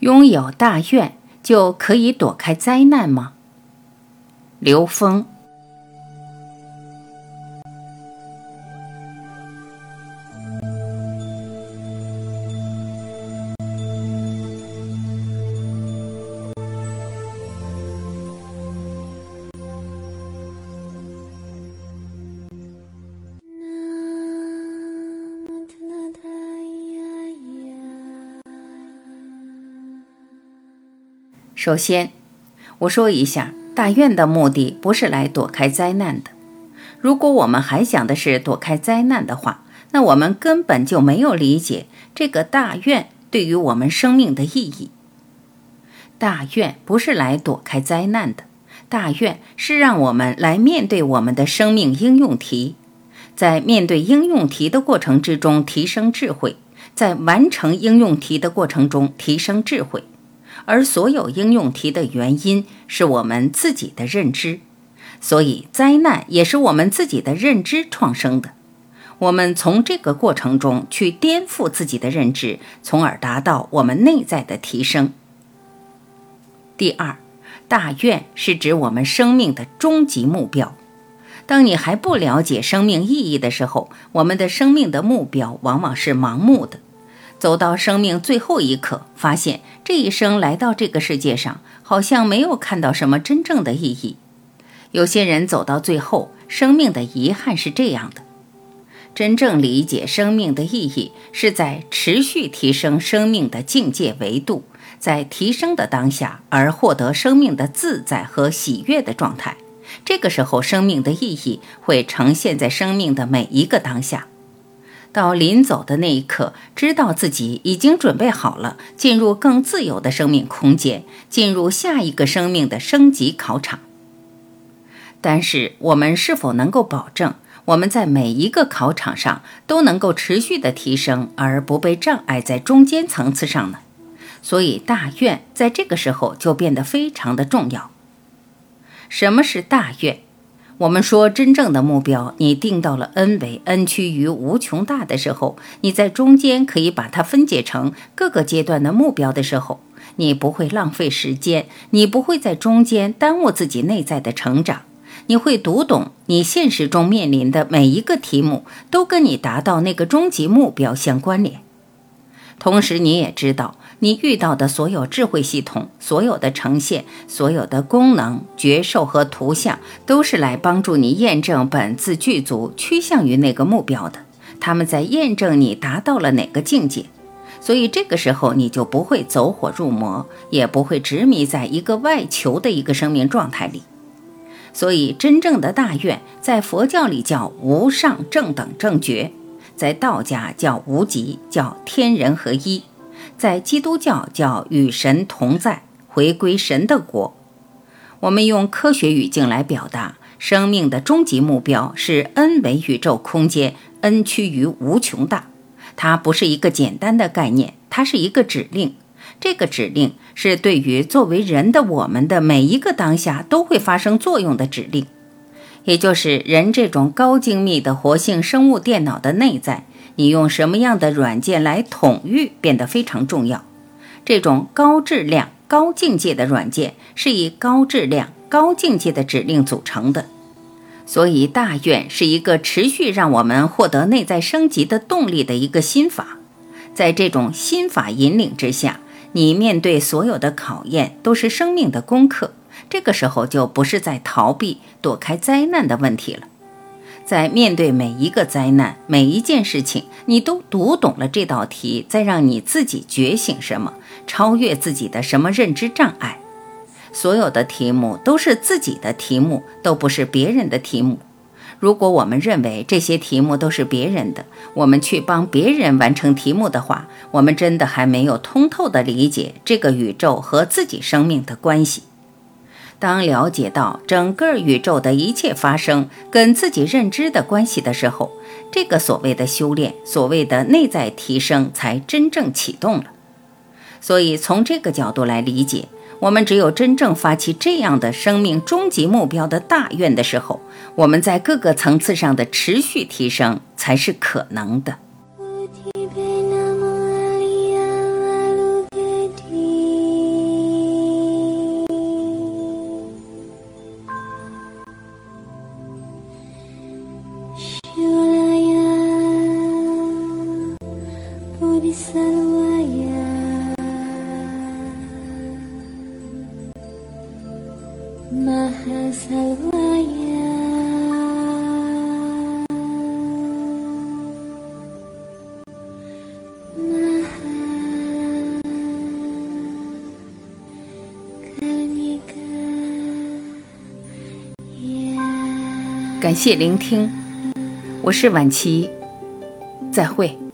拥有大愿就可以躲开灾难吗？刘峰。首先，我说一下，大愿的目的不是来躲开灾难的。如果我们还想的是躲开灾难的话，那我们根本就没有理解这个大愿对于我们生命的意义。大愿不是来躲开灾难的，大愿是让我们来面对我们的生命应用题，在面对应用题的过程之中提升智慧，在完成应用题的过程中提升智慧。而所有应用题的原因是我们自己的认知，所以灾难也是我们自己的认知创生的。我们从这个过程中去颠覆自己的认知，从而达到我们内在的提升。第二，大愿是指我们生命的终极目标。当你还不了解生命意义的时候，我们的生命的目标往往是盲目的。走到生命最后一刻，发现这一生来到这个世界上，好像没有看到什么真正的意义。有些人走到最后，生命的遗憾是这样的：真正理解生命的意义，是在持续提升生命的境界维度，在提升的当下而获得生命的自在和喜悦的状态。这个时候，生命的意义会呈现在生命的每一个当下。到临走的那一刻，知道自己已经准备好了，进入更自由的生命空间，进入下一个生命的升级考场。但是，我们是否能够保证我们在每一个考场上都能够持续的提升，而不被障碍在中间层次上呢？所以，大愿在这个时候就变得非常的重要。什么是大愿？我们说，真正的目标，你定到了 n 为 n 趋于无穷大的时候，你在中间可以把它分解成各个阶段的目标的时候，你不会浪费时间，你不会在中间耽误自己内在的成长，你会读懂你现实中面临的每一个题目都跟你达到那个终极目标相关联，同时你也知道。你遇到的所有智慧系统、所有的呈现、所有的功能、觉受和图像，都是来帮助你验证本自具足、趋向于那个目标的。他们在验证你达到了哪个境界，所以这个时候你就不会走火入魔，也不会执迷在一个外求的一个生命状态里。所以，真正的大愿，在佛教里叫无上正等正觉，在道家叫无极，叫天人合一。在基督教叫与神同在，回归神的国。我们用科学语境来表达，生命的终极目标是 n 维宇宙空间，n 趋于无穷大。它不是一个简单的概念，它是一个指令。这个指令是对于作为人的我们的每一个当下都会发生作用的指令，也就是人这种高精密的活性生物电脑的内在。你用什么样的软件来统御变得非常重要。这种高质量、高境界的软件是以高质量、高境界的指令组成的。所以，大愿是一个持续让我们获得内在升级的动力的一个心法。在这种心法引领之下，你面对所有的考验都是生命的功课。这个时候就不是在逃避、躲开灾难的问题了。在面对每一个灾难、每一件事情，你都读懂了这道题，再让你自己觉醒什么，超越自己的什么认知障碍。所有的题目都是自己的题目，都不是别人的题目。如果我们认为这些题目都是别人的，我们去帮别人完成题目的话，我们真的还没有通透的理解这个宇宙和自己生命的关系。当了解到整个宇宙的一切发生跟自己认知的关系的时候，这个所谓的修炼，所谓的内在提升才真正启动了。所以，从这个角度来理解，我们只有真正发起这样的生命终极目标的大愿的时候，我们在各个层次上的持续提升才是可能的。感谢聆听，我是婉琪，再会。